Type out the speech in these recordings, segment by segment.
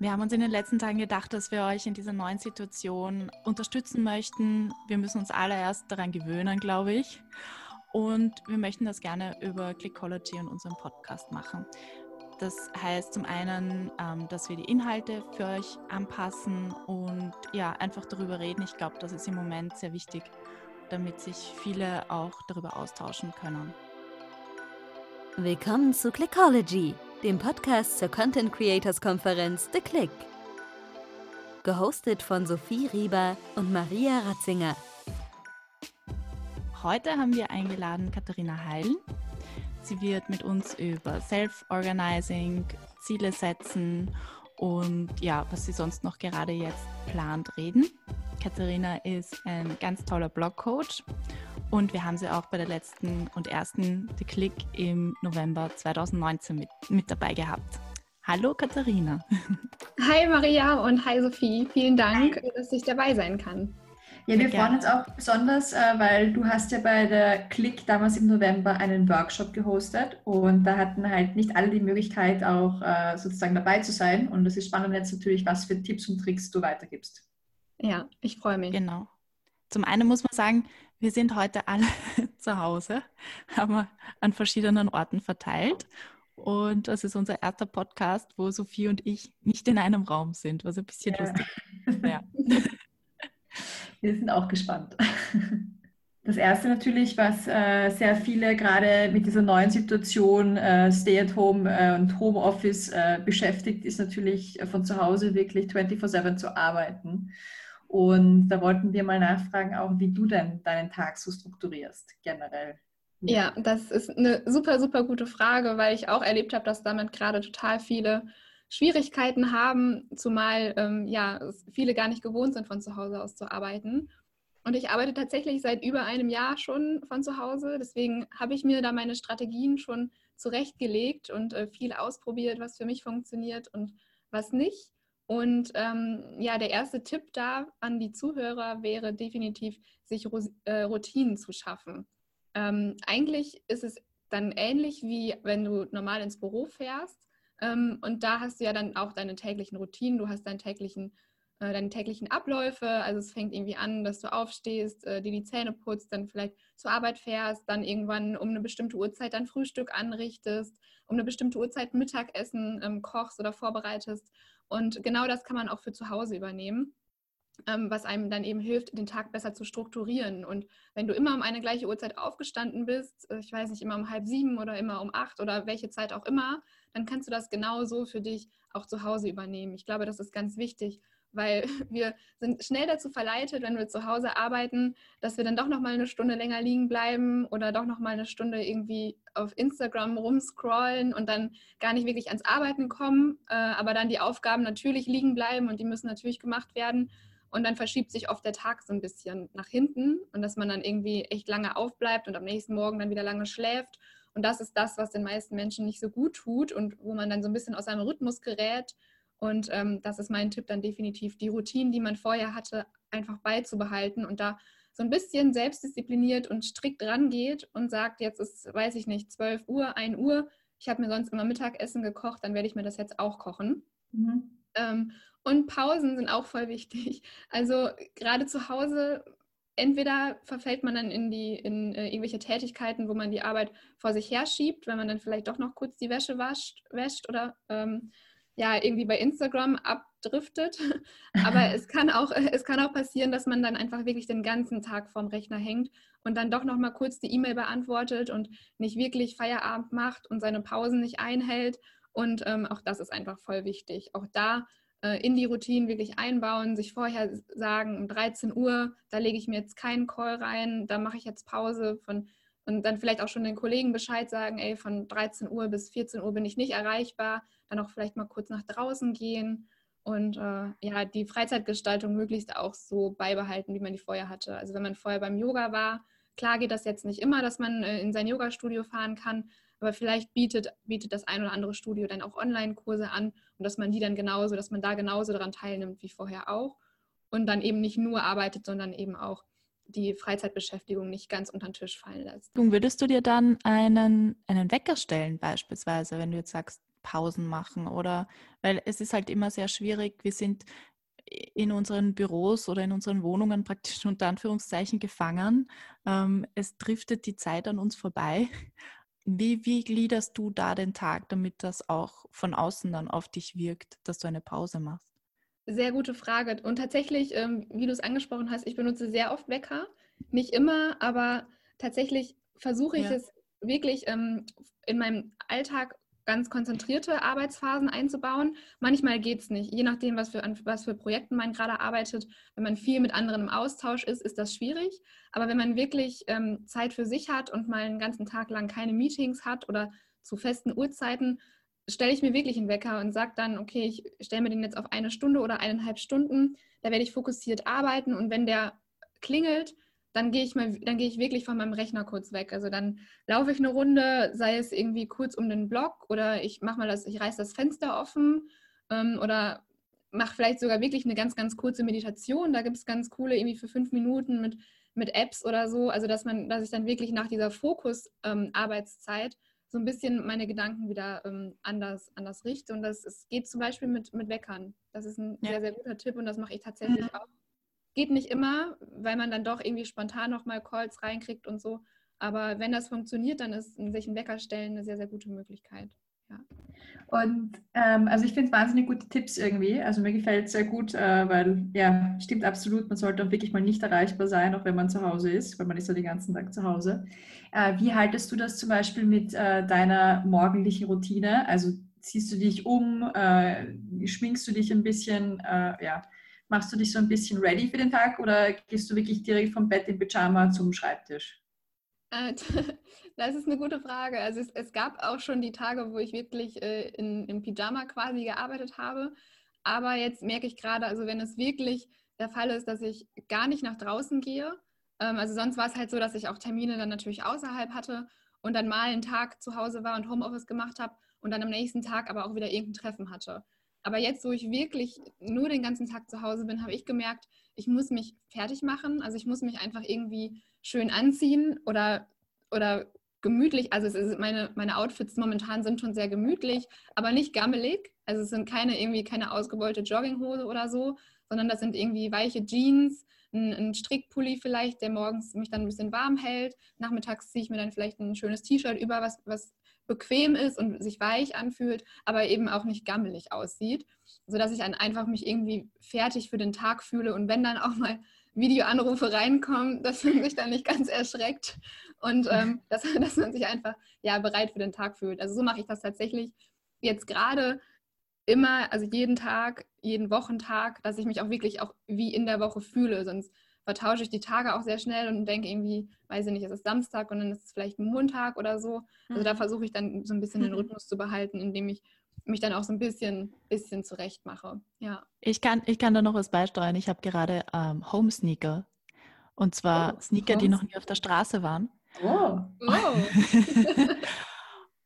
Wir haben uns in den letzten Tagen gedacht, dass wir euch in dieser neuen Situation unterstützen möchten. Wir müssen uns alle erst daran gewöhnen, glaube ich. Und wir möchten das gerne über Clickology und unserem Podcast machen. Das heißt zum einen, ähm, dass wir die Inhalte für euch anpassen und ja, einfach darüber reden. Ich glaube, das ist im Moment sehr wichtig, damit sich viele auch darüber austauschen können. Willkommen zu Clickology, dem Podcast zur Content Creators Konferenz The Click. Gehostet von Sophie Rieber und Maria Ratzinger. Heute haben wir eingeladen Katharina Heil. Sie wird mit uns über Self-Organizing, Ziele setzen und ja, was sie sonst noch gerade jetzt plant, reden. Katharina ist ein ganz toller Blogcoach und wir haben sie auch bei der letzten und ersten The Click im November 2019 mit, mit dabei gehabt. Hallo Katharina. Hi Maria und hi Sophie. Vielen Dank, dass ich dabei sein kann. Ja, wir freuen uns auch besonders, äh, weil du hast ja bei der Click damals im November einen Workshop gehostet und da hatten halt nicht alle die Möglichkeit auch äh, sozusagen dabei zu sein und es ist spannend jetzt natürlich, was für Tipps und Tricks du weitergibst. Ja, ich freue mich. Genau. Zum einen muss man sagen, wir sind heute alle zu Hause, haben wir an verschiedenen Orten verteilt. Und das ist unser erster Podcast, wo Sophie und ich nicht in einem Raum sind, was ein bisschen ja. lustig ist. Ja. Wir sind auch gespannt. Das erste natürlich, was äh, sehr viele gerade mit dieser neuen Situation äh, Stay at Home äh, und Homeoffice äh, beschäftigt, ist natürlich äh, von zu Hause wirklich 24-7 zu arbeiten. Und da wollten wir mal nachfragen, auch wie du denn deinen Tag so strukturierst, generell. Ja, das ist eine super, super gute Frage, weil ich auch erlebt habe, dass damit gerade total viele Schwierigkeiten haben, zumal ähm, ja, viele gar nicht gewohnt sind, von zu Hause aus zu arbeiten. Und ich arbeite tatsächlich seit über einem Jahr schon von zu Hause. Deswegen habe ich mir da meine Strategien schon zurechtgelegt und äh, viel ausprobiert, was für mich funktioniert und was nicht. Und ähm, ja, der erste Tipp da an die Zuhörer wäre definitiv, sich äh, Routinen zu schaffen. Ähm, eigentlich ist es dann ähnlich wie wenn du normal ins Büro fährst. Ähm, und da hast du ja dann auch deine täglichen Routinen, du hast deinen täglichen, äh, deine täglichen Abläufe. Also es fängt irgendwie an, dass du aufstehst, äh, dir die Zähne putzt, dann vielleicht zur Arbeit fährst, dann irgendwann um eine bestimmte Uhrzeit dein Frühstück anrichtest, um eine bestimmte Uhrzeit Mittagessen ähm, kochst oder vorbereitest. Und genau das kann man auch für zu Hause übernehmen, ähm, was einem dann eben hilft, den Tag besser zu strukturieren. Und wenn du immer um eine gleiche Uhrzeit aufgestanden bist, äh, ich weiß nicht, immer um halb sieben oder immer um acht oder welche Zeit auch immer, dann kannst du das genauso für dich auch zu Hause übernehmen. Ich glaube, das ist ganz wichtig, weil wir sind schnell dazu verleitet, wenn wir zu Hause arbeiten, dass wir dann doch noch mal eine Stunde länger liegen bleiben oder doch noch mal eine Stunde irgendwie auf Instagram rumscrollen und dann gar nicht wirklich ans Arbeiten kommen, äh, aber dann die Aufgaben natürlich liegen bleiben und die müssen natürlich gemacht werden. Und dann verschiebt sich oft der Tag so ein bisschen nach hinten und dass man dann irgendwie echt lange aufbleibt und am nächsten Morgen dann wieder lange schläft. Und das ist das, was den meisten Menschen nicht so gut tut und wo man dann so ein bisschen aus seinem Rhythmus gerät und ähm, das ist mein Tipp dann definitiv, die Routinen, die man vorher hatte, einfach beizubehalten und da so ein bisschen selbstdiszipliniert und strikt rangeht und sagt, jetzt ist, weiß ich nicht, 12 Uhr, 1 Uhr, ich habe mir sonst immer Mittagessen gekocht, dann werde ich mir das jetzt auch kochen. Mhm. Ähm, und Pausen sind auch voll wichtig. Also gerade zu Hause, entweder verfällt man dann in die in äh, irgendwelche Tätigkeiten, wo man die Arbeit vor sich her schiebt, wenn man dann vielleicht doch noch kurz die Wäsche wascht, wäscht oder ähm, ja irgendwie bei Instagram abdriftet. Aber es kann auch, es kann auch passieren, dass man dann einfach wirklich den ganzen Tag vorm Rechner hängt und dann doch noch mal kurz die E-Mail beantwortet und nicht wirklich Feierabend macht und seine Pausen nicht einhält. Und ähm, auch das ist einfach voll wichtig. Auch da äh, in die Routinen wirklich einbauen, sich vorher sagen, um 13 Uhr, da lege ich mir jetzt keinen Call rein, da mache ich jetzt Pause von und dann vielleicht auch schon den Kollegen Bescheid sagen, ey, von 13 Uhr bis 14 Uhr bin ich nicht erreichbar, dann auch vielleicht mal kurz nach draußen gehen und äh, ja, die Freizeitgestaltung möglichst auch so beibehalten, wie man die vorher hatte. Also wenn man vorher beim Yoga war, klar geht das jetzt nicht immer, dass man äh, in sein Yoga-Studio fahren kann, aber vielleicht bietet, bietet das ein oder andere Studio dann auch Online-Kurse an und dass man die dann genauso, dass man da genauso daran teilnimmt wie vorher auch und dann eben nicht nur arbeitet, sondern eben auch die Freizeitbeschäftigung nicht ganz unter den Tisch fallen lässt. Würdest du dir dann einen, einen Wecker stellen, beispielsweise, wenn du jetzt sagst, Pausen machen oder weil es ist halt immer sehr schwierig. Wir sind in unseren Büros oder in unseren Wohnungen praktisch unter Anführungszeichen gefangen. Ähm, es driftet die Zeit an uns vorbei. Wie, wie gliederst du da den Tag, damit das auch von außen dann auf dich wirkt, dass du eine Pause machst? Sehr gute Frage. Und tatsächlich, ähm, wie du es angesprochen hast, ich benutze sehr oft Wecker. Nicht immer, aber tatsächlich versuche ich ja. es wirklich ähm, in meinem Alltag ganz konzentrierte Arbeitsphasen einzubauen. Manchmal geht es nicht. Je nachdem, was für, an was für Projekten man gerade arbeitet. Wenn man viel mit anderen im Austausch ist, ist das schwierig. Aber wenn man wirklich ähm, Zeit für sich hat und mal einen ganzen Tag lang keine Meetings hat oder zu festen Uhrzeiten, stelle ich mir wirklich einen Wecker und sage dann, okay, ich stelle mir den jetzt auf eine Stunde oder eineinhalb Stunden. Da werde ich fokussiert arbeiten und wenn der klingelt, dann gehe ich mal, dann gehe ich wirklich von meinem Rechner kurz weg. Also dann laufe ich eine Runde, sei es irgendwie kurz um den Block oder ich mache mal das, ich reiße das Fenster offen ähm, oder mache vielleicht sogar wirklich eine ganz, ganz kurze Meditation. Da gibt es ganz coole, irgendwie für fünf Minuten mit, mit Apps oder so. Also dass man, dass ich dann wirklich nach dieser Fokus-Arbeitszeit ähm, so ein bisschen meine Gedanken wieder ähm, anders, anders richte. Und das es geht zum Beispiel mit, mit Weckern. Das ist ein ja. sehr, sehr guter Tipp und das mache ich tatsächlich mhm. auch. Geht nicht immer, weil man dann doch irgendwie spontan nochmal Calls reinkriegt und so. Aber wenn das funktioniert, dann ist sich ein Wecker stellen eine sehr, sehr gute Möglichkeit. Ja. Und ähm, also ich finde wahnsinnig gute Tipps irgendwie. Also mir gefällt es sehr gut, äh, weil ja, stimmt absolut, man sollte auch wirklich mal nicht erreichbar sein, auch wenn man zu Hause ist, weil man ist ja den ganzen Tag zu Hause. Äh, wie haltest du das zum Beispiel mit äh, deiner morgendlichen Routine? Also ziehst du dich um, äh, schminkst du dich ein bisschen, äh, ja, machst du dich so ein bisschen ready für den Tag oder gehst du wirklich direkt vom Bett in Pyjama zum Schreibtisch? Äh, das ist eine gute Frage. Also es, es gab auch schon die Tage, wo ich wirklich äh, in, im Pyjama quasi gearbeitet habe. Aber jetzt merke ich gerade, also wenn es wirklich der Fall ist, dass ich gar nicht nach draußen gehe, ähm, also sonst war es halt so, dass ich auch Termine dann natürlich außerhalb hatte und dann mal einen Tag zu Hause war und Homeoffice gemacht habe und dann am nächsten Tag aber auch wieder irgendein Treffen hatte. Aber jetzt, wo ich wirklich nur den ganzen Tag zu Hause bin, habe ich gemerkt, ich muss mich fertig machen. Also ich muss mich einfach irgendwie schön anziehen oder, oder gemütlich. Also ist, meine, meine Outfits momentan sind schon sehr gemütlich, aber nicht gammelig. Also es sind keine irgendwie keine ausgebeulte Jogginghose oder so, sondern das sind irgendwie weiche Jeans, ein, ein Strickpulli vielleicht, der morgens mich dann ein bisschen warm hält. Nachmittags ziehe ich mir dann vielleicht ein schönes T-Shirt über, was, was bequem ist und sich weich anfühlt, aber eben auch nicht gammelig aussieht, sodass ich dann einfach mich irgendwie fertig für den Tag fühle und wenn dann auch mal Videoanrufe reinkommen, dass man sich dann nicht ganz erschreckt und ähm, dass, dass man sich einfach ja bereit für den Tag fühlt. Also so mache ich das tatsächlich jetzt gerade immer, also jeden Tag, jeden Wochentag, dass ich mich auch wirklich auch wie in der Woche fühle, sonst vertausche ich die Tage auch sehr schnell und denke irgendwie, weiß ich nicht, es ist Samstag und dann ist es vielleicht Montag oder so. Also da mhm. versuche ich dann so ein bisschen den Rhythmus zu behalten, indem ich mich dann auch so ein bisschen, bisschen zurecht mache. Ja. Ich kann, ich kann da noch was beisteuern. Ich habe gerade ähm, Home Sneaker. Und zwar oh, Sneaker, die noch nie auf der Straße waren. Oh. oh.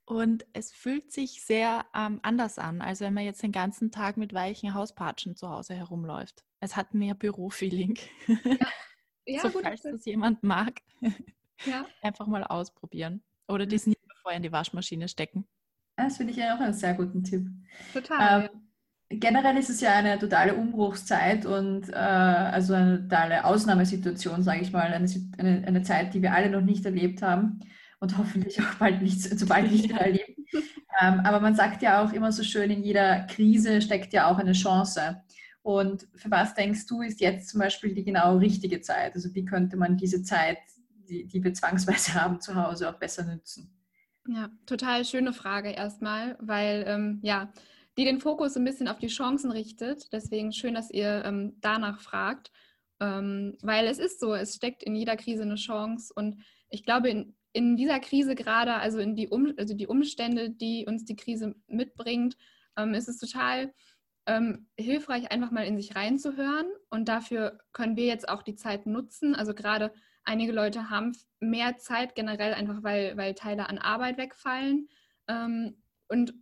Und es fühlt sich sehr ähm, anders an, als wenn man jetzt den ganzen Tag mit weichen Hauspatschen zu Hause herumläuft. Es hat mehr Büro-Feeling. Ja, ja so, gut, falls das jemand mag, ja. einfach mal ausprobieren. Oder die Sneaker vorher in die Waschmaschine stecken. Das finde ich ja auch einen sehr guten Tipp. Total. Ähm, generell ist es ja eine totale Umbruchszeit und äh, also eine totale Ausnahmesituation, sage ich mal. Eine, eine, eine Zeit, die wir alle noch nicht erlebt haben und hoffentlich auch bald nicht, so bald nicht mehr erleben. Ähm, aber man sagt ja auch immer so schön, in jeder Krise steckt ja auch eine Chance. Und für was denkst du, ist jetzt zum Beispiel die genau richtige Zeit? Also wie könnte man diese Zeit, die, die wir zwangsweise haben zu Hause, auch besser nutzen? Ja, total schöne Frage erstmal, weil ähm, ja, die den Fokus ein bisschen auf die Chancen richtet. Deswegen schön, dass ihr ähm, danach fragt, ähm, weil es ist so, es steckt in jeder Krise eine Chance und ich glaube, in, in dieser Krise gerade, also in die, um, also die Umstände, die uns die Krise mitbringt, ähm, ist es total ähm, hilfreich, einfach mal in sich reinzuhören. Und dafür können wir jetzt auch die Zeit nutzen. Also gerade einige Leute haben mehr Zeit generell, einfach weil, weil Teile an Arbeit wegfallen. Ähm, und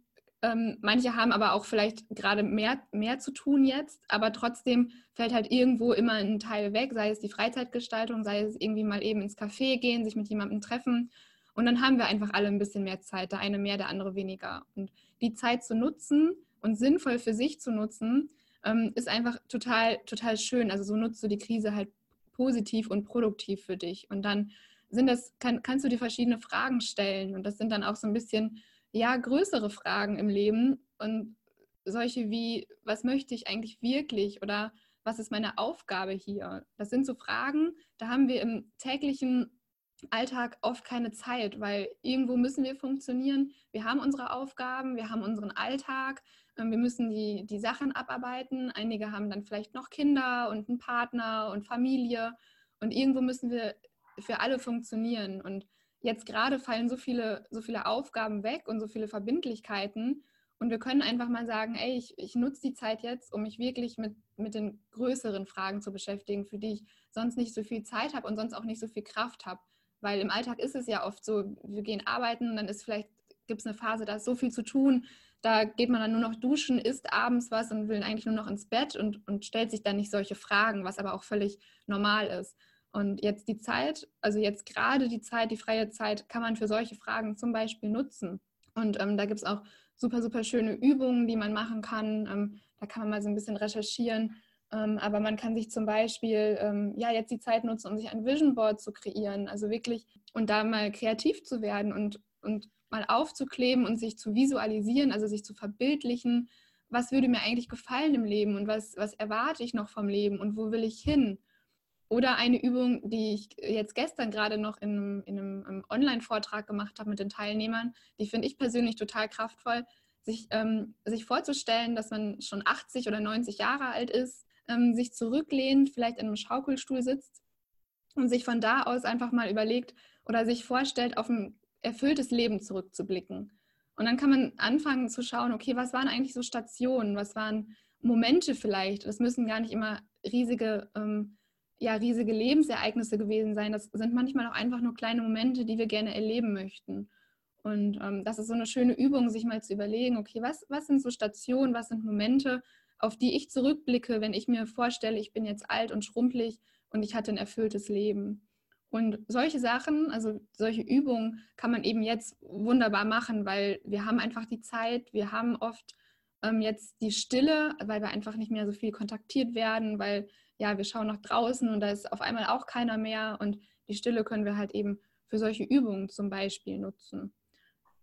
ähm, manche haben aber auch vielleicht gerade mehr, mehr zu tun jetzt, aber trotzdem fällt halt irgendwo immer ein Teil weg, sei es die Freizeitgestaltung, sei es irgendwie mal eben ins Café gehen, sich mit jemandem treffen. Und dann haben wir einfach alle ein bisschen mehr Zeit, der eine mehr, der andere weniger. Und die Zeit zu nutzen und sinnvoll für sich zu nutzen, ähm, ist einfach total, total schön. Also so nutzt du die Krise halt positiv und produktiv für dich. Und dann sind das, kann, kannst du dir verschiedene Fragen stellen. Und das sind dann auch so ein bisschen, ja, größere Fragen im Leben. Und solche wie, was möchte ich eigentlich wirklich? Oder was ist meine Aufgabe hier? Das sind so Fragen, da haben wir im täglichen Alltag oft keine Zeit, weil irgendwo müssen wir funktionieren. Wir haben unsere Aufgaben, wir haben unseren Alltag, wir müssen die, die Sachen abarbeiten. Einige haben dann vielleicht noch Kinder und einen Partner und Familie. Und irgendwo müssen wir für alle funktionieren. Und jetzt gerade fallen so viele, so viele Aufgaben weg und so viele Verbindlichkeiten. Und wir können einfach mal sagen, ey, ich, ich nutze die Zeit jetzt, um mich wirklich mit, mit den größeren Fragen zu beschäftigen, für die ich sonst nicht so viel Zeit habe und sonst auch nicht so viel Kraft habe. Weil im Alltag ist es ja oft so, wir gehen arbeiten, dann ist vielleicht, gibt es eine Phase, da ist so viel zu tun, da geht man dann nur noch duschen, isst abends was und will eigentlich nur noch ins Bett und, und stellt sich dann nicht solche Fragen, was aber auch völlig normal ist. Und jetzt die Zeit, also jetzt gerade die Zeit, die freie Zeit, kann man für solche Fragen zum Beispiel nutzen. Und ähm, da gibt es auch super, super schöne Übungen, die man machen kann. Ähm, da kann man mal so ein bisschen recherchieren. Ähm, aber man kann sich zum Beispiel ähm, ja jetzt die Zeit nutzen, um sich ein Vision Board zu kreieren. Also wirklich und da mal kreativ zu werden und, und mal aufzukleben und sich zu visualisieren, also sich zu verbildlichen, was würde mir eigentlich gefallen im Leben und was, was erwarte ich noch vom Leben und wo will ich hin? Oder eine Übung, die ich jetzt gestern gerade noch in, in einem Online-Vortrag gemacht habe mit den Teilnehmern, die finde ich persönlich total kraftvoll, sich, ähm, sich vorzustellen, dass man schon 80 oder 90 Jahre alt ist, ähm, sich zurücklehnt, vielleicht in einem Schaukelstuhl sitzt und sich von da aus einfach mal überlegt oder sich vorstellt, auf ein erfülltes Leben zurückzublicken. Und dann kann man anfangen zu schauen, okay, was waren eigentlich so Stationen, was waren Momente vielleicht. Das müssen gar nicht immer riesige, ähm, ja, riesige Lebensereignisse gewesen sein. Das sind manchmal auch einfach nur kleine Momente, die wir gerne erleben möchten. Und ähm, das ist so eine schöne Übung, sich mal zu überlegen, okay, was, was sind so Stationen, was sind Momente, auf die ich zurückblicke, wenn ich mir vorstelle, ich bin jetzt alt und schrumpelig und ich hatte ein erfülltes Leben. Und solche Sachen, also solche Übungen kann man eben jetzt wunderbar machen, weil wir haben einfach die Zeit, wir haben oft ähm, jetzt die Stille, weil wir einfach nicht mehr so viel kontaktiert werden, weil ja, wir schauen nach draußen und da ist auf einmal auch keiner mehr und die Stille können wir halt eben für solche Übungen zum Beispiel nutzen.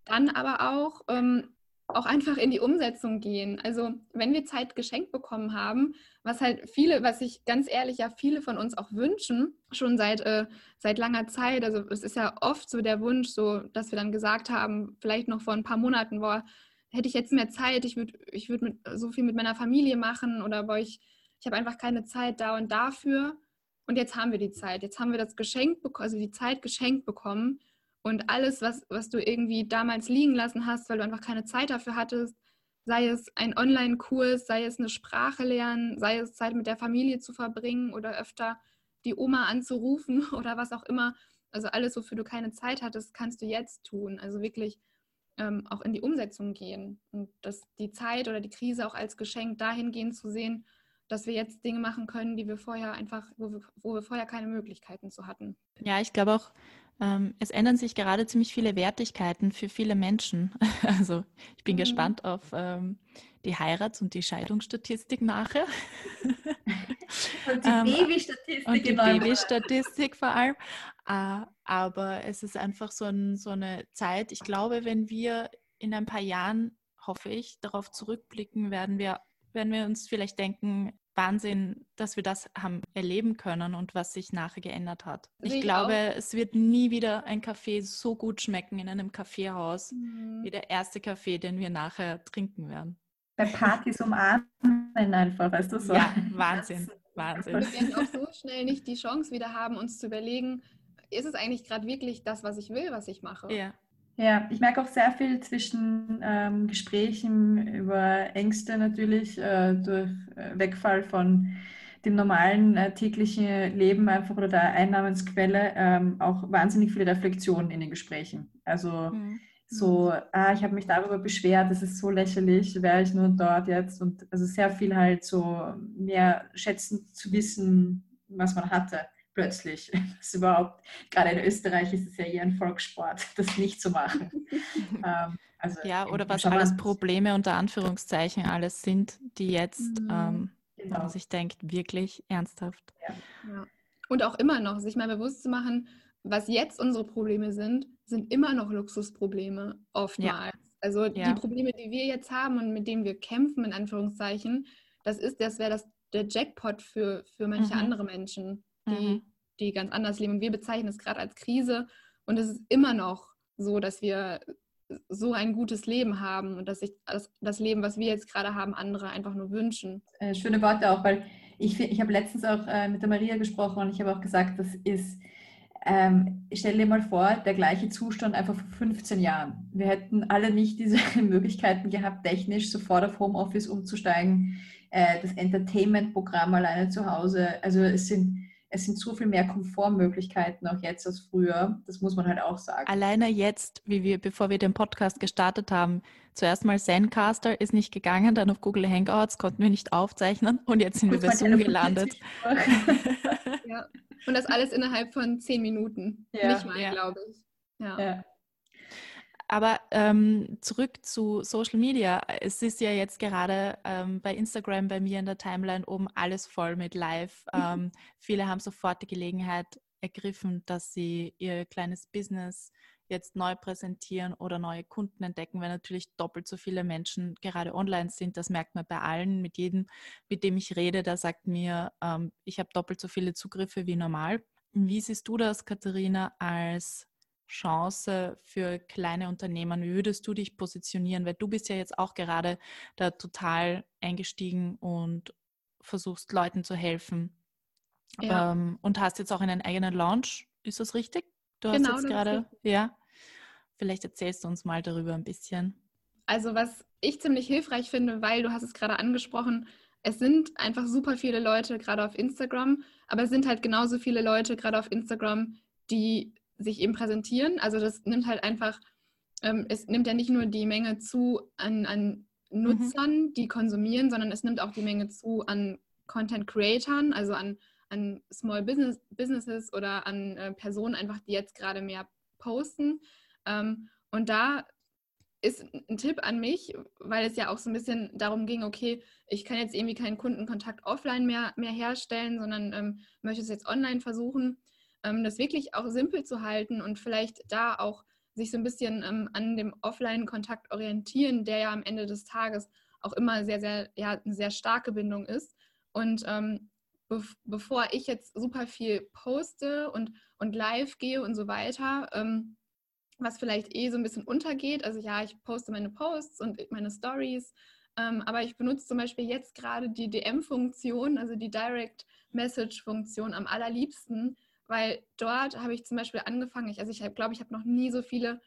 Dann aber auch ähm, auch einfach in die Umsetzung gehen. Also wenn wir Zeit geschenkt bekommen haben, was halt viele, was sich ganz ehrlich ja viele von uns auch wünschen, schon seit, äh, seit langer Zeit. Also es ist ja oft so der Wunsch, so dass wir dann gesagt haben, vielleicht noch vor ein paar Monaten, boah, hätte ich jetzt mehr Zeit, ich würde ich würd so viel mit meiner Familie machen oder boah, ich, ich habe einfach keine Zeit da und dafür. Und jetzt haben wir die Zeit. Jetzt haben wir das Geschenk, also die Zeit geschenkt bekommen und alles, was, was du irgendwie damals liegen lassen hast, weil du einfach keine Zeit dafür hattest, sei es ein Online-Kurs, sei es eine Sprache lernen, sei es Zeit mit der Familie zu verbringen oder öfter die Oma anzurufen oder was auch immer. Also alles, wofür du keine Zeit hattest, kannst du jetzt tun. Also wirklich ähm, auch in die Umsetzung gehen und dass die Zeit oder die Krise auch als Geschenk dahingehend zu sehen, dass wir jetzt Dinge machen können, die wir vorher einfach, wo wir, wo wir vorher keine Möglichkeiten zu hatten. Ja, ich glaube auch, es ändern sich gerade ziemlich viele Wertigkeiten für viele Menschen. Also ich bin mhm. gespannt auf ähm, die Heirats- und die Scheidungsstatistik nachher. Und die ähm, Babystatistik. Und die Babystatistik vor allem. Äh, aber es ist einfach so, ein, so eine Zeit, ich glaube, wenn wir in ein paar Jahren, hoffe ich, darauf zurückblicken, werden wir, werden wir uns vielleicht denken, Wahnsinn, dass wir das haben erleben können und was sich nachher geändert hat. Ich, ich glaube, auch. es wird nie wieder ein Kaffee so gut schmecken in einem Kaffeehaus mhm. wie der erste Kaffee, den wir nachher trinken werden. Bei Partys umarmen einfach, weißt du so. Ja, Wahnsinn, Wahnsinn. Wir werden auch so schnell nicht die Chance wieder haben, uns zu überlegen, ist es eigentlich gerade wirklich das, was ich will, was ich mache? Ja. Ja, ich merke auch sehr viel zwischen ähm, Gesprächen über Ängste natürlich äh, durch äh, Wegfall von dem normalen äh, täglichen Leben einfach oder der Einnahmensquelle ähm, auch wahnsinnig viele Reflexionen in den Gesprächen. Also mhm. so, ah, ich habe mich darüber beschwert, das ist so lächerlich, wäre ich nur dort jetzt und also sehr viel halt so mehr schätzen zu wissen, was man hatte plötzlich. Das überhaupt, gerade in Österreich ist es ja eher ein Volkssport, das nicht zu machen. ähm, also ja, oder was alles Probleme unter Anführungszeichen alles sind, die jetzt, mhm. ähm, genau. man sich denkt, wirklich ernsthaft. Ja. Ja. Und auch immer noch, sich mal bewusst zu machen, was jetzt unsere Probleme sind, sind immer noch Luxusprobleme, oftmals. Ja. Also ja. die Probleme, die wir jetzt haben und mit denen wir kämpfen, in Anführungszeichen, das ist, das wäre das der Jackpot für, für manche mhm. andere Menschen, die, mhm. die ganz anders leben. Und wir bezeichnen es gerade als Krise. Und es ist immer noch so, dass wir so ein gutes Leben haben und dass sich das, das Leben, was wir jetzt gerade haben, andere einfach nur wünschen. Äh, schöne Worte auch, weil ich, ich habe letztens auch äh, mit der Maria gesprochen und ich habe auch gesagt, das ist ähm, stell dir mal vor, der gleiche Zustand einfach vor 15 Jahren. Wir hätten alle nicht diese Möglichkeiten gehabt, technisch sofort auf Homeoffice umzusteigen, äh, das Entertainment-Programm alleine zu Hause. Also es sind, es sind so viel mehr Komfortmöglichkeiten auch jetzt als früher. Das muss man halt auch sagen. Alleine jetzt, wie wir, bevor wir den Podcast gestartet haben, zuerst mal Zencaster ist nicht gegangen, dann auf Google Hangouts konnten wir nicht aufzeichnen und jetzt sind wir bei Zoom gelandet. ja. Und das alles innerhalb von zehn Minuten. Ja. Nicht mal, ja. glaube ich. Ja. ja. Aber ähm, zurück zu Social Media. Es ist ja jetzt gerade ähm, bei Instagram bei mir in der Timeline oben alles voll mit Live. Ähm, viele haben sofort die Gelegenheit ergriffen, dass sie ihr kleines Business jetzt neu präsentieren oder neue Kunden entdecken, weil natürlich doppelt so viele Menschen gerade online sind. Das merkt man bei allen. Mit jedem, mit dem ich rede, der sagt mir, ähm, ich habe doppelt so viele Zugriffe wie normal. Wie siehst du das, Katharina, als Chance für kleine Unternehmen? Wie würdest du dich positionieren? Weil du bist ja jetzt auch gerade da total eingestiegen und versuchst Leuten zu helfen. Ja. Ähm, und hast jetzt auch einen eigenen Launch. Ist das richtig? Du hast genau, jetzt gerade, ja. Vielleicht erzählst du uns mal darüber ein bisschen. Also was ich ziemlich hilfreich finde, weil du hast es gerade angesprochen, es sind einfach super viele Leute gerade auf Instagram, aber es sind halt genauso viele Leute gerade auf Instagram, die sich eben präsentieren. Also das nimmt halt einfach, ähm, es nimmt ja nicht nur die Menge zu an, an mhm. Nutzern, mhm. die konsumieren, sondern es nimmt auch die Menge zu an Content Creatern, also an an Small Business, Businesses oder an äh, Personen einfach, die jetzt gerade mehr posten. Ähm, und da ist ein Tipp an mich, weil es ja auch so ein bisschen darum ging, okay, ich kann jetzt irgendwie keinen Kundenkontakt offline mehr, mehr herstellen, sondern ähm, möchte es jetzt online versuchen, das wirklich auch simpel zu halten und vielleicht da auch sich so ein bisschen ähm, an dem Offline-Kontakt orientieren, der ja am Ende des Tages auch immer sehr, sehr, ja, eine sehr starke Bindung ist. Und ähm, bevor ich jetzt super viel poste und, und live gehe und so weiter, ähm, was vielleicht eh so ein bisschen untergeht. Also ja, ich poste meine Posts und meine Stories, ähm, aber ich benutze zum Beispiel jetzt gerade die DM-Funktion, also die Direct Message-Funktion am allerliebsten, weil dort habe ich zum Beispiel angefangen, ich, also ich glaube, ich habe noch nie so viele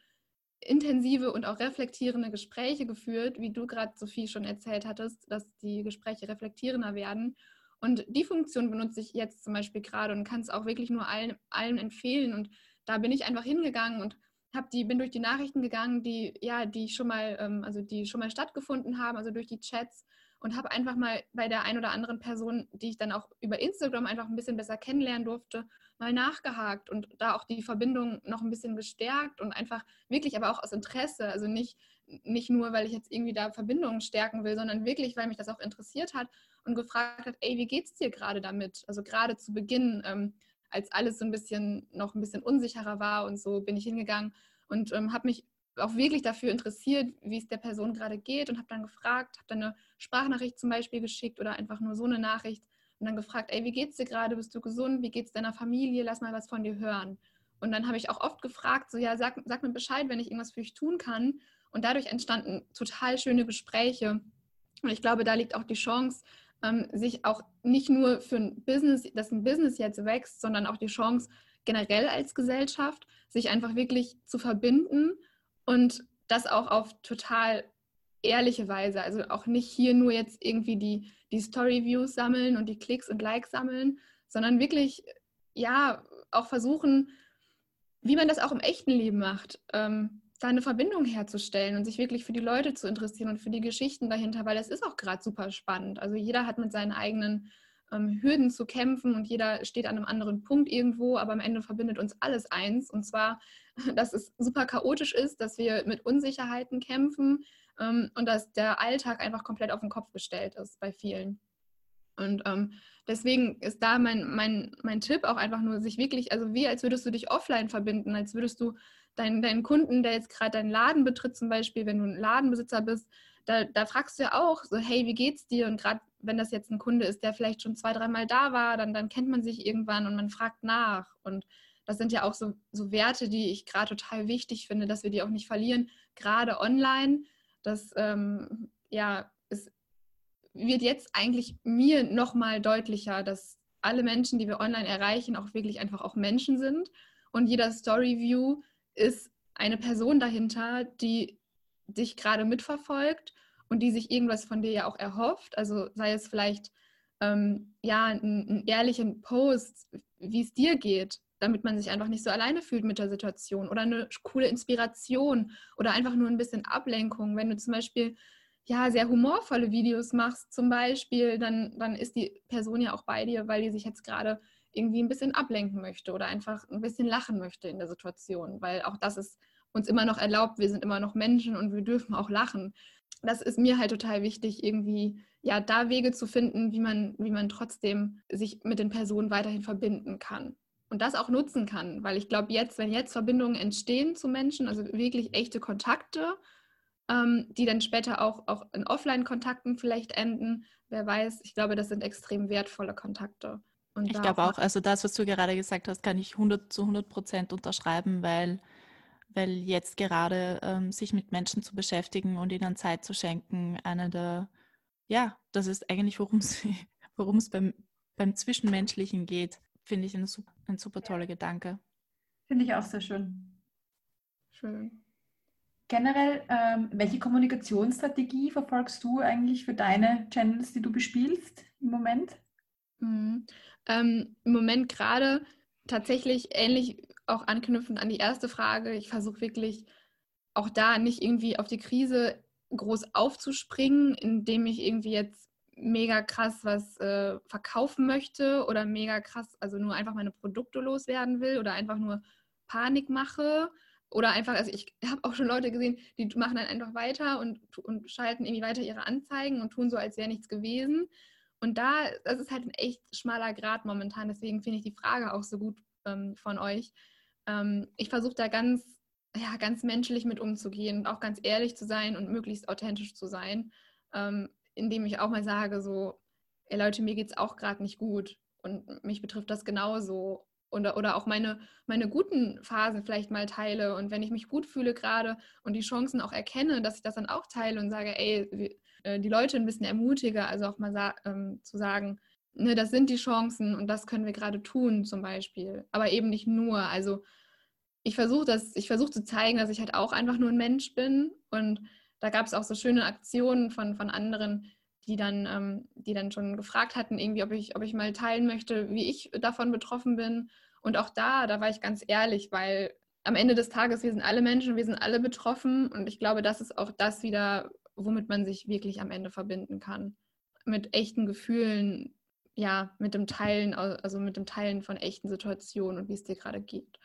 intensive und auch reflektierende Gespräche geführt, wie du gerade, Sophie, schon erzählt hattest, dass die Gespräche reflektierender werden. Und die Funktion benutze ich jetzt zum Beispiel gerade und kann es auch wirklich nur allen, allen empfehlen. Und da bin ich einfach hingegangen und habe die, bin durch die Nachrichten gegangen, die ja, die schon mal, ähm, also die schon mal stattgefunden haben, also durch die Chats und habe einfach mal bei der ein oder anderen Person, die ich dann auch über Instagram einfach ein bisschen besser kennenlernen durfte, mal nachgehakt und da auch die Verbindung noch ein bisschen gestärkt und einfach wirklich aber auch aus Interesse, also nicht, nicht nur, weil ich jetzt irgendwie da Verbindungen stärken will, sondern wirklich, weil mich das auch interessiert hat und gefragt hat, ey, wie geht's dir gerade damit? Also gerade zu Beginn, ähm, als alles so ein bisschen noch ein bisschen unsicherer war und so, bin ich hingegangen und ähm, habe mich auch wirklich dafür interessiert, wie es der Person gerade geht und habe dann gefragt, habe dann eine Sprachnachricht zum Beispiel geschickt oder einfach nur so eine Nachricht und dann gefragt, ey, wie geht's dir gerade? Bist du gesund? Wie geht's deiner Familie? Lass mal was von dir hören. Und dann habe ich auch oft gefragt, so ja, sag, sag mir Bescheid, wenn ich irgendwas für dich tun kann. Und dadurch entstanden total schöne Gespräche. Und ich glaube, da liegt auch die Chance, ähm, sich auch nicht nur für ein Business, dass ein Business jetzt wächst, sondern auch die Chance generell als Gesellschaft, sich einfach wirklich zu verbinden und das auch auf total ehrliche Weise. Also auch nicht hier nur jetzt irgendwie die, die Story-Views sammeln und die Klicks und Likes sammeln, sondern wirklich, ja, auch versuchen, wie man das auch im echten Leben macht. Ähm, da eine Verbindung herzustellen und sich wirklich für die Leute zu interessieren und für die Geschichten dahinter, weil es ist auch gerade super spannend. Also jeder hat mit seinen eigenen ähm, Hürden zu kämpfen und jeder steht an einem anderen Punkt irgendwo, aber am Ende verbindet uns alles eins und zwar, dass es super chaotisch ist, dass wir mit Unsicherheiten kämpfen ähm, und dass der Alltag einfach komplett auf den Kopf gestellt ist bei vielen. Und ähm, deswegen ist da mein, mein, mein Tipp auch einfach nur, sich wirklich, also wie als würdest du dich offline verbinden, als würdest du deinen, deinen Kunden, der jetzt gerade deinen Laden betritt, zum Beispiel, wenn du ein Ladenbesitzer bist, da, da fragst du ja auch so, hey, wie geht's dir? Und gerade wenn das jetzt ein Kunde ist, der vielleicht schon zwei, dreimal da war, dann, dann kennt man sich irgendwann und man fragt nach. Und das sind ja auch so, so Werte, die ich gerade total wichtig finde, dass wir die auch nicht verlieren, gerade online. Das ähm, ja, es wird jetzt eigentlich mir nochmal deutlicher, dass alle Menschen, die wir online erreichen, auch wirklich einfach auch Menschen sind. Und jeder Storyview ist eine Person dahinter, die dich gerade mitverfolgt und die sich irgendwas von dir ja auch erhofft. Also sei es vielleicht ähm, ja einen ehrlichen Post, wie es dir geht, damit man sich einfach nicht so alleine fühlt mit der Situation oder eine coole Inspiration oder einfach nur ein bisschen Ablenkung. Wenn du zum Beispiel ja sehr humorvolle Videos machst, zum Beispiel, dann, dann ist die Person ja auch bei dir, weil die sich jetzt gerade irgendwie ein bisschen ablenken möchte oder einfach ein bisschen lachen möchte in der Situation, weil auch das ist uns immer noch erlaubt, wir sind immer noch Menschen und wir dürfen auch lachen. Das ist mir halt total wichtig, irgendwie ja da Wege zu finden, wie man, wie man trotzdem sich mit den Personen weiterhin verbinden kann. Und das auch nutzen kann, weil ich glaube, jetzt, wenn jetzt Verbindungen entstehen zu Menschen, also wirklich echte Kontakte, ähm, die dann später auch, auch in Offline-Kontakten vielleicht enden, wer weiß, ich glaube, das sind extrem wertvolle Kontakte. Und ich glaube auch, also das, was du gerade gesagt hast, kann ich 100 zu 100 Prozent unterschreiben, weil weil jetzt gerade ähm, sich mit Menschen zu beschäftigen und ihnen Zeit zu schenken, eine der, ja, das ist eigentlich, worum es beim, beim Zwischenmenschlichen geht, finde ich ein, ein super toller Gedanke. Finde ich auch sehr schön. Schön. Generell, ähm, welche Kommunikationsstrategie verfolgst du eigentlich für deine Channels, die du bespielst im Moment? Mhm. Ähm, Im Moment gerade tatsächlich ähnlich auch anknüpfend an die erste Frage, ich versuche wirklich auch da nicht irgendwie auf die Krise groß aufzuspringen, indem ich irgendwie jetzt mega krass was äh, verkaufen möchte oder mega krass, also nur einfach meine Produkte loswerden will oder einfach nur Panik mache oder einfach, also ich habe auch schon Leute gesehen, die machen dann einfach weiter und, und schalten irgendwie weiter ihre Anzeigen und tun so, als wäre nichts gewesen. Und da, das ist halt ein echt schmaler Grad momentan, deswegen finde ich die Frage auch so gut ähm, von euch, ähm, ich versuche da ganz, ja, ganz menschlich mit umzugehen und auch ganz ehrlich zu sein und möglichst authentisch zu sein, ähm, indem ich auch mal sage, so, ey Leute, mir geht es auch gerade nicht gut und mich betrifft das genauso. Oder, oder auch meine, meine guten Phasen vielleicht mal teile. Und wenn ich mich gut fühle gerade und die Chancen auch erkenne, dass ich das dann auch teile und sage, ey, äh, die Leute ein bisschen ermutige, also auch mal sa ähm, zu sagen, ne, das sind die Chancen und das können wir gerade tun zum Beispiel. Aber eben nicht nur. Also ich versuche das, ich versuche zu zeigen, dass ich halt auch einfach nur ein Mensch bin. Und da gab es auch so schöne Aktionen von, von anderen, die dann, ähm, die dann schon gefragt hatten, irgendwie, ob ich, ob ich mal teilen möchte, wie ich davon betroffen bin. Und auch da, da war ich ganz ehrlich, weil am Ende des Tages, wir sind alle Menschen, wir sind alle betroffen. Und ich glaube, das ist auch das wieder, womit man sich wirklich am Ende verbinden kann. Mit echten Gefühlen, ja, mit dem Teilen, also mit dem Teilen von echten Situationen und wie es dir gerade geht.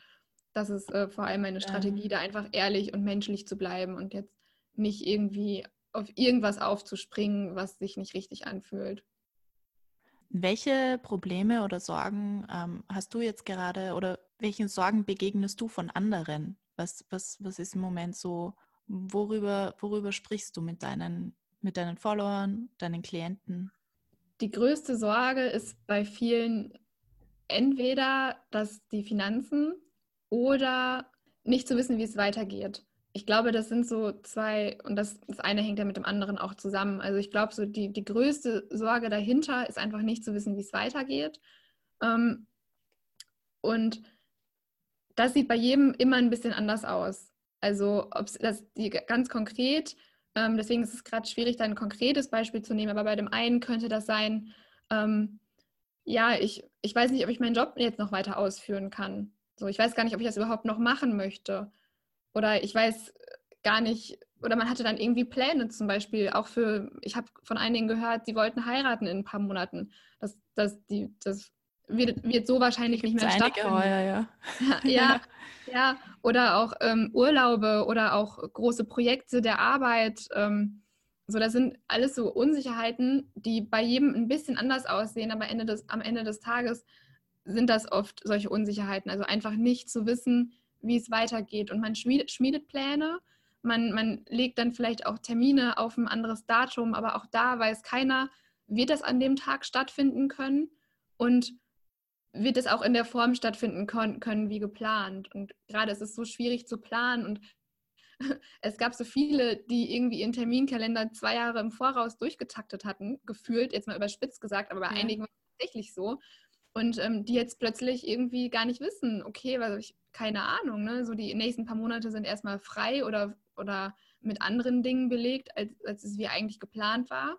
Das ist äh, vor allem meine Strategie, ja. da einfach ehrlich und menschlich zu bleiben und jetzt nicht irgendwie auf irgendwas aufzuspringen, was sich nicht richtig anfühlt. Welche Probleme oder Sorgen ähm, hast du jetzt gerade oder welchen Sorgen begegnest du von anderen? Was, was, was ist im Moment so, worüber, worüber sprichst du mit deinen, mit deinen Followern, deinen Klienten? die größte Sorge ist bei vielen entweder, dass die Finanzen oder nicht zu wissen, wie es weitergeht. Ich glaube, das sind so zwei, und das, das eine hängt ja mit dem anderen auch zusammen. Also ich glaube, so die, die größte Sorge dahinter ist einfach nicht zu wissen, wie es weitergeht. Ähm, und das sieht bei jedem immer ein bisschen anders aus. Also ob das die ganz konkret ähm, deswegen ist es gerade schwierig, da ein konkretes Beispiel zu nehmen, aber bei dem einen könnte das sein, ähm, ja, ich, ich weiß nicht, ob ich meinen Job jetzt noch weiter ausführen kann. So, ich weiß gar nicht, ob ich das überhaupt noch machen möchte. Oder ich weiß gar nicht, oder man hatte dann irgendwie Pläne zum Beispiel auch für, ich habe von einigen gehört, die wollten heiraten in ein paar Monaten. Das, das, die, das wird, wird so wahrscheinlich nicht mehr stattfinden. Heuer, ja. ja, ja, oder auch ähm, Urlaube oder auch große Projekte der Arbeit. Ähm, so, das sind alles so Unsicherheiten, die bei jedem ein bisschen anders aussehen, aber Ende des, am Ende des Tages sind das oft solche Unsicherheiten. Also einfach nicht zu wissen, wie es weitergeht. Und man schmiedet, schmiedet Pläne, man, man legt dann vielleicht auch Termine auf ein anderes Datum, aber auch da weiß keiner, wird das an dem Tag stattfinden können und wird es auch in der Form stattfinden können wie geplant. Und gerade ist es so schwierig zu planen und es gab so viele, die irgendwie ihren Terminkalender zwei Jahre im Voraus durchgetaktet hatten, gefühlt, jetzt mal überspitzt gesagt, aber bei ja. einigen war es tatsächlich so. Und ähm, die jetzt plötzlich irgendwie gar nicht wissen, okay, weil ich, keine Ahnung, ne? so die nächsten paar Monate sind erstmal frei oder, oder mit anderen Dingen belegt, als, als es wie eigentlich geplant war.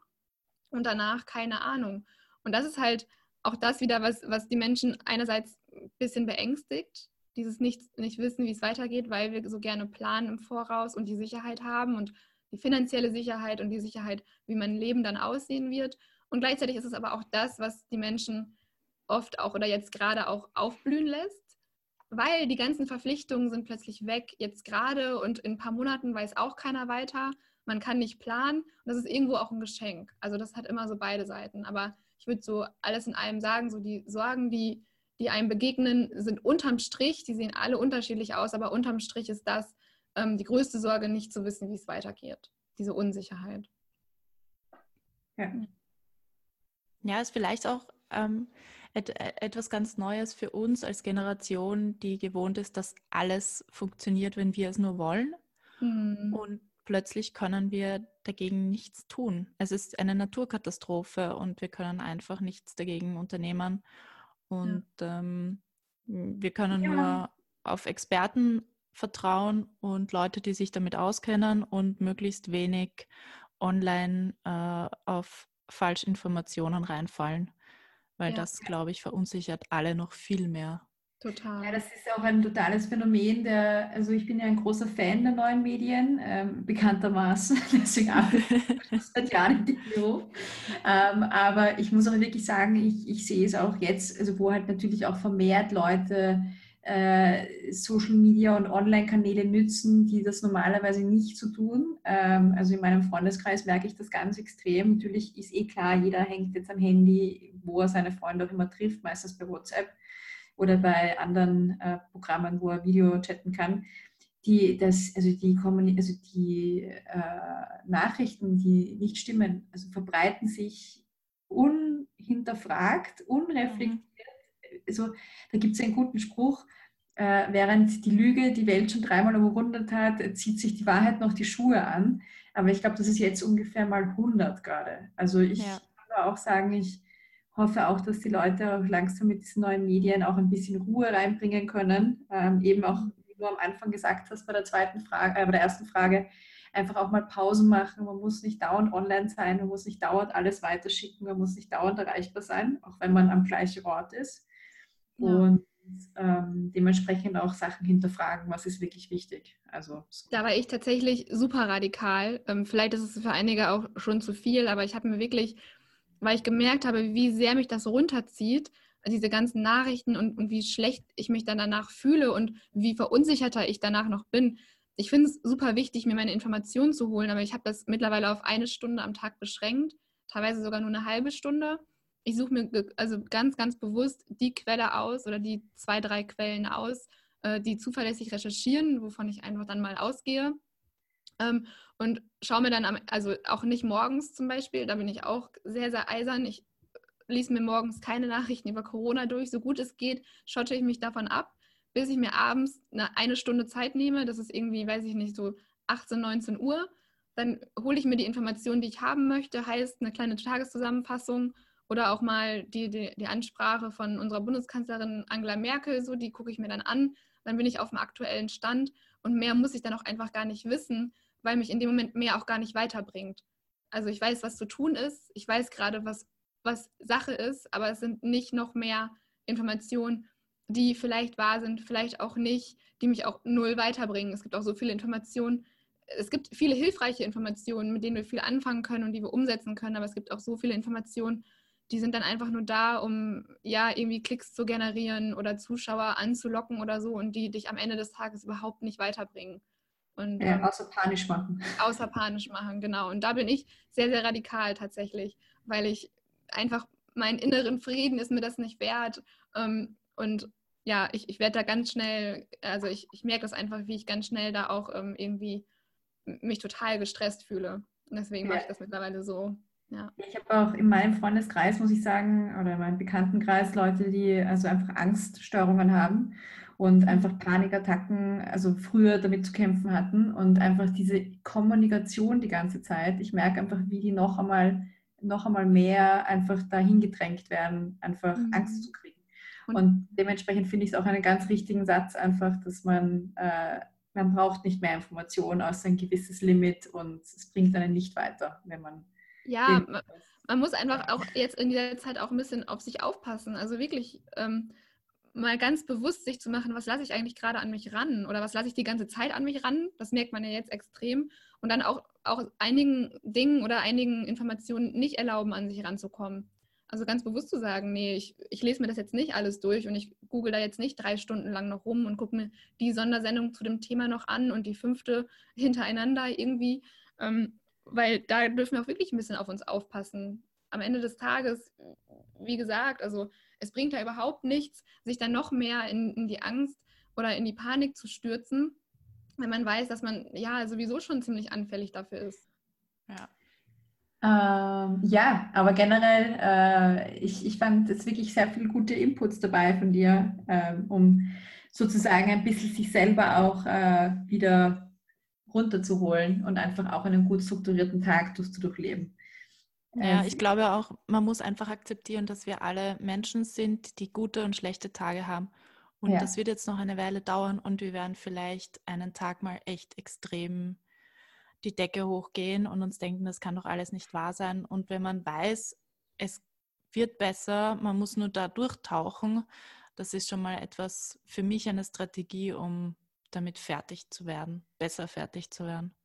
Und danach keine Ahnung. Und das ist halt auch das wieder, was, was die Menschen einerseits ein bisschen beängstigt, dieses nicht, nicht wissen, wie es weitergeht, weil wir so gerne planen im Voraus und die Sicherheit haben und die finanzielle Sicherheit und die Sicherheit, wie mein Leben dann aussehen wird. Und gleichzeitig ist es aber auch das, was die Menschen oft auch oder jetzt gerade auch aufblühen lässt, weil die ganzen Verpflichtungen sind plötzlich weg, jetzt gerade und in ein paar Monaten weiß auch keiner weiter. Man kann nicht planen und das ist irgendwo auch ein Geschenk. Also das hat immer so beide Seiten. Aber ich würde so alles in allem sagen, so die Sorgen, die die einem begegnen, sind unterm Strich, die sehen alle unterschiedlich aus, aber unterm Strich ist das ähm, die größte Sorge, nicht zu wissen, wie es weitergeht. Diese Unsicherheit. Ja, ja ist vielleicht auch ähm, äh, etwas ganz Neues für uns als Generation, die gewohnt ist, dass alles funktioniert, wenn wir es nur wollen. Mhm. Und plötzlich können wir dagegen nichts tun. Es ist eine Naturkatastrophe und wir können einfach nichts dagegen unternehmen. Und ja. ähm, wir können ja. nur auf Experten vertrauen und Leute, die sich damit auskennen und möglichst wenig online äh, auf Falschinformationen reinfallen, weil ja. das, glaube ich, verunsichert alle noch viel mehr. Total. Ja, das ist auch ein totales Phänomen. Der, also ich bin ja ein großer Fan der neuen Medien, ähm, bekanntermaßen. Deswegen arbeite ich seit Jahren im Büro. Ähm, aber ich muss auch wirklich sagen, ich, ich sehe es auch jetzt, also wo halt natürlich auch vermehrt Leute äh, Social Media und Online-Kanäle nützen, die das normalerweise nicht so tun. Ähm, also in meinem Freundeskreis merke ich das ganz extrem. Natürlich ist eh klar, jeder hängt jetzt am Handy, wo er seine Freunde auch immer trifft, meistens bei WhatsApp oder bei anderen äh, Programmen, wo er Video chatten kann, die, das, also die, also die äh, Nachrichten, die nicht stimmen, also verbreiten sich unhinterfragt, unreflektiert. Also da gibt es einen guten Spruch, äh, während die Lüge die Welt schon dreimal überrundet hat, zieht sich die Wahrheit noch die Schuhe an. Aber ich glaube, das ist jetzt ungefähr mal 100 gerade. Also ich ja. kann auch sagen, ich hoffe auch, dass die Leute auch langsam mit diesen neuen Medien auch ein bisschen Ruhe reinbringen können. Ähm, eben auch, wie du am Anfang gesagt hast, bei der zweiten Frage, äh, bei der ersten Frage, einfach auch mal Pausen machen. Man muss nicht dauernd online sein, man muss nicht dauernd alles weiterschicken, man muss nicht dauernd erreichbar sein, auch wenn man am gleichen Ort ist. Ja. Und ähm, dementsprechend auch Sachen hinterfragen, was ist wirklich wichtig. Also da war ich tatsächlich super radikal. Ähm, vielleicht ist es für einige auch schon zu viel, aber ich habe mir wirklich weil ich gemerkt habe, wie sehr mich das runterzieht, diese ganzen Nachrichten und, und wie schlecht ich mich dann danach fühle und wie verunsicherter ich danach noch bin. Ich finde es super wichtig, mir meine Informationen zu holen, aber ich habe das mittlerweile auf eine Stunde am Tag beschränkt, teilweise sogar nur eine halbe Stunde. Ich suche mir also ganz, ganz bewusst die Quelle aus oder die zwei, drei Quellen aus, äh, die zuverlässig recherchieren, wovon ich einfach dann mal ausgehe. Ähm, und schaue mir dann, am, also auch nicht morgens zum Beispiel, da bin ich auch sehr, sehr eisern. Ich lese mir morgens keine Nachrichten über Corona durch. So gut es geht, schotte ich mich davon ab, bis ich mir abends eine, eine Stunde Zeit nehme. Das ist irgendwie, weiß ich nicht, so 18, 19 Uhr. Dann hole ich mir die Informationen, die ich haben möchte, heißt eine kleine Tageszusammenfassung oder auch mal die, die, die Ansprache von unserer Bundeskanzlerin Angela Merkel, so die gucke ich mir dann an. Dann bin ich auf dem aktuellen Stand und mehr muss ich dann auch einfach gar nicht wissen, weil mich in dem Moment mehr auch gar nicht weiterbringt. Also ich weiß, was zu tun ist, ich weiß gerade, was, was Sache ist, aber es sind nicht noch mehr Informationen, die vielleicht wahr sind, vielleicht auch nicht, die mich auch null weiterbringen. Es gibt auch so viele Informationen, es gibt viele hilfreiche Informationen, mit denen wir viel anfangen können und die wir umsetzen können, aber es gibt auch so viele Informationen, die sind dann einfach nur da, um ja irgendwie Klicks zu generieren oder Zuschauer anzulocken oder so und die dich am Ende des Tages überhaupt nicht weiterbringen. Und, ja, ähm, außer panisch machen. Außer panisch machen, genau. Und da bin ich sehr, sehr radikal tatsächlich, weil ich einfach meinen inneren Frieden ist mir das nicht wert. Ähm, und ja, ich, ich werde da ganz schnell, also ich, ich merke das einfach, wie ich ganz schnell da auch ähm, irgendwie mich total gestresst fühle. Und deswegen ja. mache ich das mittlerweile so. Ja. Ich habe auch in meinem Freundeskreis, muss ich sagen, oder in meinem Bekanntenkreis Leute, die also einfach Angststörungen haben und einfach Panikattacken, also früher damit zu kämpfen hatten und einfach diese Kommunikation die ganze Zeit. Ich merke einfach, wie die noch einmal, noch einmal mehr einfach dahin gedrängt werden, einfach mhm. Angst zu kriegen. Und, und dementsprechend finde ich es auch einen ganz richtigen Satz einfach, dass man äh, man braucht nicht mehr Informationen aus ein gewisses Limit und es bringt einen nicht weiter, wenn man ja, man, man, muss einfach auch jetzt in dieser Zeit auch ein bisschen auf sich aufpassen. Also wirklich ähm, mal ganz bewusst sich zu machen, was lasse ich eigentlich gerade an mich ran oder was lasse ich die ganze Zeit an mich ran. Das merkt man ja jetzt extrem. Und dann auch, auch einigen Dingen oder einigen Informationen nicht erlauben, an sich ranzukommen. Also ganz bewusst zu sagen, nee, ich, ich lese mir das jetzt nicht alles durch und ich google da jetzt nicht drei Stunden lang noch rum und gucke mir die Sondersendung zu dem Thema noch an und die fünfte hintereinander irgendwie. Ähm, weil da dürfen wir auch wirklich ein bisschen auf uns aufpassen. Am Ende des Tages, wie gesagt, also es bringt da überhaupt nichts, sich dann noch mehr in, in die Angst oder in die Panik zu stürzen, wenn man weiß, dass man ja sowieso schon ziemlich anfällig dafür ist. Ja. Ähm, ja, aber generell, äh, ich, ich fand es wirklich sehr viele gute Inputs dabei von dir, äh, um sozusagen ein bisschen sich selber auch äh, wieder runterzuholen und einfach auch einen gut strukturierten Tag zu durchleben. Ja, ich glaube auch, man muss einfach akzeptieren, dass wir alle Menschen sind, die gute und schlechte Tage haben. Und ja. das wird jetzt noch eine Weile dauern und wir werden vielleicht einen Tag mal echt extrem die Decke hochgehen und uns denken, das kann doch alles nicht wahr sein. Und wenn man weiß, es wird besser, man muss nur da durchtauchen, das ist schon mal etwas für mich eine Strategie, um damit fertig zu werden, besser fertig zu werden.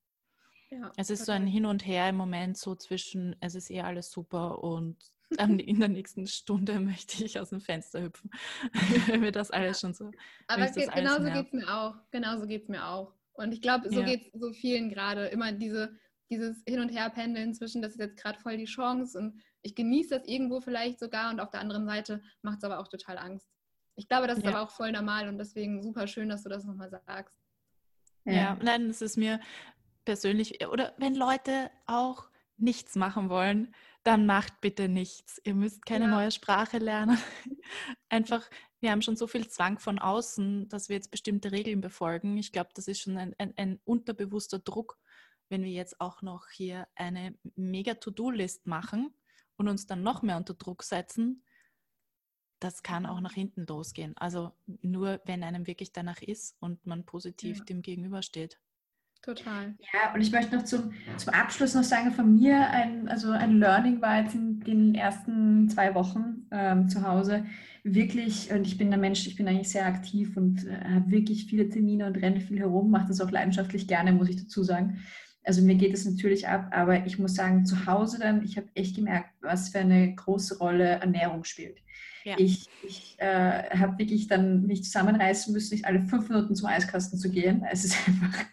Ja, es ist so ein Hin und Her im Moment so zwischen, es ist eh alles super und in der nächsten Stunde möchte ich aus dem Fenster hüpfen. wenn mir das alles schon so. Aber ge genauso geht es mir auch. Genauso geht es mir auch. Und ich glaube, so ja. geht es so vielen gerade. Immer diese, dieses Hin- und Her-Pendeln zwischen, das ist jetzt gerade voll die Chance und ich genieße das irgendwo vielleicht sogar und auf der anderen Seite macht es aber auch total Angst. Ich glaube, das ist ja. aber auch voll normal und deswegen super schön, dass du das nochmal sagst. Ja. ja, nein, es ist mir persönlich, oder wenn Leute auch nichts machen wollen, dann macht bitte nichts. Ihr müsst keine ja. neue Sprache lernen. Einfach, wir haben schon so viel Zwang von außen, dass wir jetzt bestimmte Regeln befolgen. Ich glaube, das ist schon ein, ein, ein unterbewusster Druck, wenn wir jetzt auch noch hier eine mega To-Do-List machen und uns dann noch mehr unter Druck setzen, das kann auch nach hinten losgehen. Also nur, wenn einem wirklich danach ist und man positiv ja. dem gegenübersteht. Total. Ja, und ich möchte noch zum, zum Abschluss noch sagen, von mir ein, also ein Learning war jetzt in den ersten zwei Wochen ähm, zu Hause wirklich, und ich bin der Mensch, ich bin eigentlich sehr aktiv und äh, habe wirklich viele Termine und renne viel herum, mache das auch leidenschaftlich gerne, muss ich dazu sagen. Also mir geht es natürlich ab, aber ich muss sagen, zu Hause dann, ich habe echt gemerkt, was für eine große Rolle Ernährung spielt. Ja. Ich, ich äh, habe wirklich dann mich zusammenreißen müssen, nicht alle fünf Minuten zum Eiskasten zu gehen. Es ist einfach,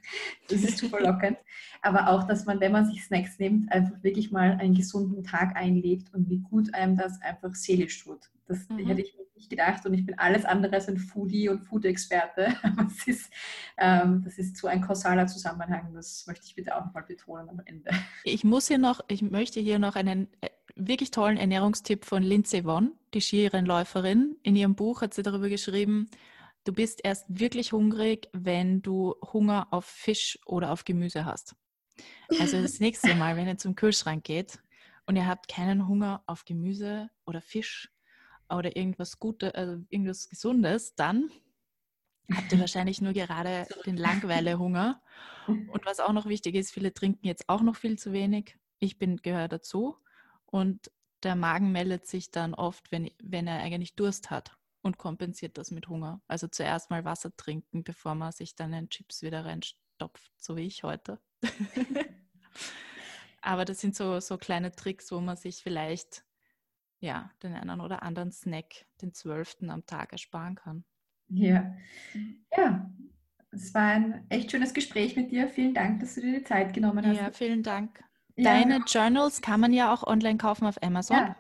das ist zu verlockend. Aber auch, dass man, wenn man sich Snacks nimmt, einfach wirklich mal einen gesunden Tag einlegt und wie gut einem das einfach seelisch tut. Das mhm. hätte ich nicht gedacht und ich bin alles andere als ein Foodie und Food-Experte. das ist, ähm, das ist so ein kausaler Zusammenhang, das möchte ich bitte auch nochmal betonen am Ende. Ich muss hier noch, ich möchte hier noch einen äh, wirklich tollen Ernährungstipp von Lindsay Vonn, die Skirennläuferin. In ihrem Buch hat sie darüber geschrieben, du bist erst wirklich hungrig, wenn du Hunger auf Fisch oder auf Gemüse hast. Also das nächste Mal, wenn ihr zum Kühlschrank geht und ihr habt keinen Hunger auf Gemüse oder Fisch oder irgendwas Gutes, also irgendwas Gesundes, dann habt ihr wahrscheinlich nur gerade den Langweile-Hunger. Und was auch noch wichtig ist, viele trinken jetzt auch noch viel zu wenig. Ich bin gehöre dazu. Und der Magen meldet sich dann oft, wenn, wenn er eigentlich Durst hat und kompensiert das mit Hunger. Also zuerst mal Wasser trinken, bevor man sich dann in Chips wieder rein, vollgestopft, so wie ich heute. Aber das sind so, so kleine Tricks, wo man sich vielleicht ja, den einen oder anderen Snack, den zwölften am Tag ersparen kann. Ja. Ja, es war ein echt schönes Gespräch mit dir. Vielen Dank, dass du dir die Zeit genommen hast. Ja, vielen Dank. Deine ja. Journals kann man ja auch online kaufen auf Amazon. Ja.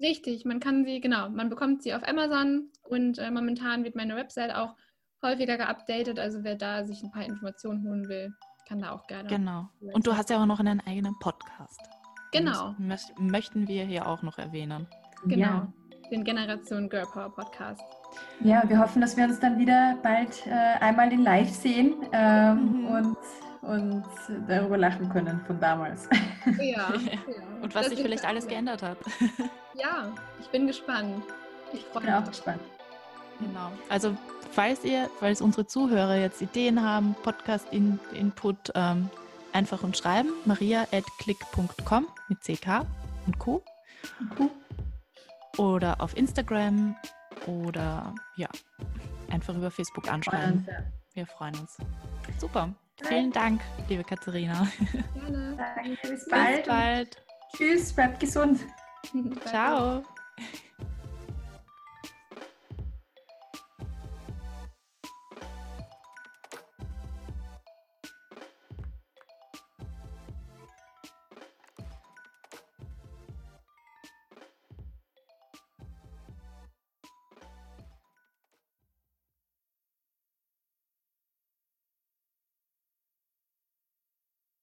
Richtig, man kann sie, genau, man bekommt sie auf Amazon und äh, momentan wird meine Website auch häufiger geupdatet. Also wer da sich ein paar Informationen holen will, kann da auch gerne. Genau. Und du hast ja auch noch einen eigenen Podcast. Genau. Das möchten wir hier auch noch erwähnen. Genau. Ja. Den Generation Girl Power Podcast. Ja, wir hoffen, dass wir uns dann wieder bald äh, einmal in Live sehen ähm, mhm. und, und darüber lachen können von damals. Ja. ja. Und was das sich vielleicht alles geändert hat. Ja, ich bin gespannt. Ich freue mich. auch gespannt. Genau. Also falls ihr, falls unsere Zuhörer jetzt Ideen haben, Podcast-Input, ähm, einfach uns schreiben. maria at click.com mit CK und Q. Und Oder auf Instagram oder ja, einfach über Facebook anschreiben. Wir freuen uns. Super. Vielen Dank, liebe Katharina. Gerne. Danke, bis bald. Bis bald. Tschüss, bleibt gesund. Ciao.